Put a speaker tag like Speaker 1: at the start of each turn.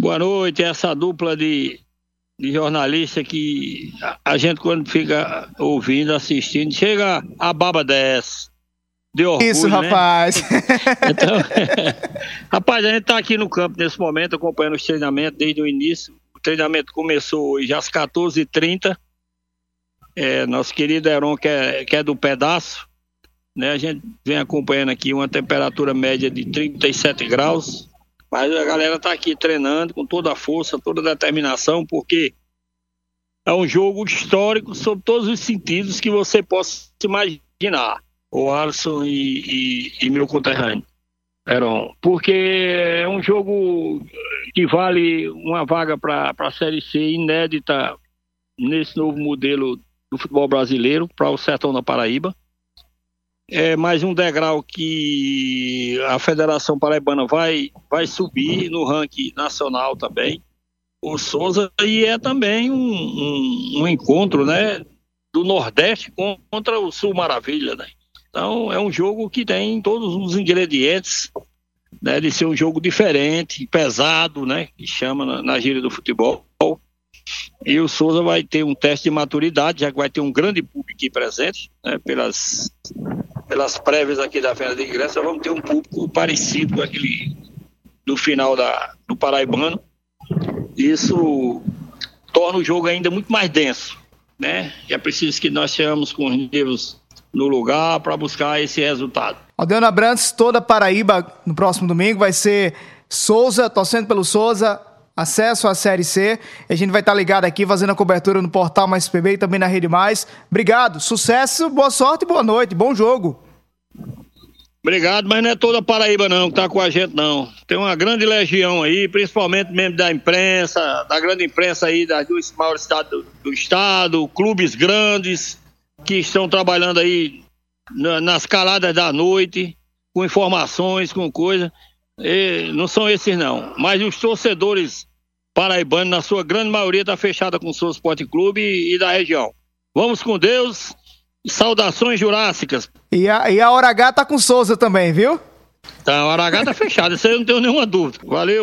Speaker 1: Boa noite, essa dupla de, de jornalista que a, a gente quando fica ouvindo, assistindo, chega a baba dessa. De orgulho,
Speaker 2: Isso,
Speaker 1: né?
Speaker 2: rapaz.
Speaker 1: Então, rapaz, a gente está aqui no campo nesse momento, acompanhando os treinamentos desde o início. O treinamento começou hoje às 14h30. É, nosso querido Heron, que é, que é do pedaço, né? A gente vem acompanhando aqui uma temperatura média de 37 graus. Mas a galera está aqui treinando com toda a força, toda a determinação, porque é um jogo histórico sob todos os sentidos que você possa imaginar. O Alisson e, e, e meu conterrâneo. Heron, porque é um jogo que vale uma vaga para a Série C inédita nesse novo modelo do futebol brasileiro para o Sertão da Paraíba. É mais um degrau que a Federação Paraibana vai, vai subir no ranking nacional também. O Souza e é também um, um, um encontro né, do Nordeste contra o Sul Maravilha. Né? Então é um jogo que tem todos os ingredientes né, de ser um jogo diferente, pesado, né, que chama na, na gíria do futebol. E o Souza vai ter um teste de maturidade, já que vai ter um grande público aqui presente, né, pelas, pelas prévias aqui da venda de ingresso, vamos ter um público parecido com aquele do final da, do Paraibano. Isso torna o jogo ainda muito mais denso, né? E é preciso que nós tenhamos com os nervos no lugar para buscar esse resultado.
Speaker 2: Aldeano Abrantes, toda Paraíba no próximo domingo vai ser Souza, torcendo pelo Souza, acesso à Série C. A gente vai estar ligado aqui fazendo a cobertura no portal Mais PB e também na Rede Mais. Obrigado, sucesso, boa sorte boa noite, bom jogo.
Speaker 1: Obrigado, mas não é toda Paraíba não que tá com a gente não. Tem uma grande legião aí, principalmente mesmo da imprensa, da grande imprensa aí das duas maiores cidades do, do estado, clubes grandes que estão trabalhando aí na, nas caladas da noite, com informações, com coisa. E não são esses não, mas os torcedores paraibanos, na sua grande maioria, tá fechada com o seu Esporte Clube e, e da região. Vamos com Deus. Saudações jurássicas.
Speaker 2: E a, e a Hora H tá com Souza também, viu?
Speaker 1: Tá, a Hora H tá fechada, isso aí eu não tenho nenhuma dúvida. Valeu.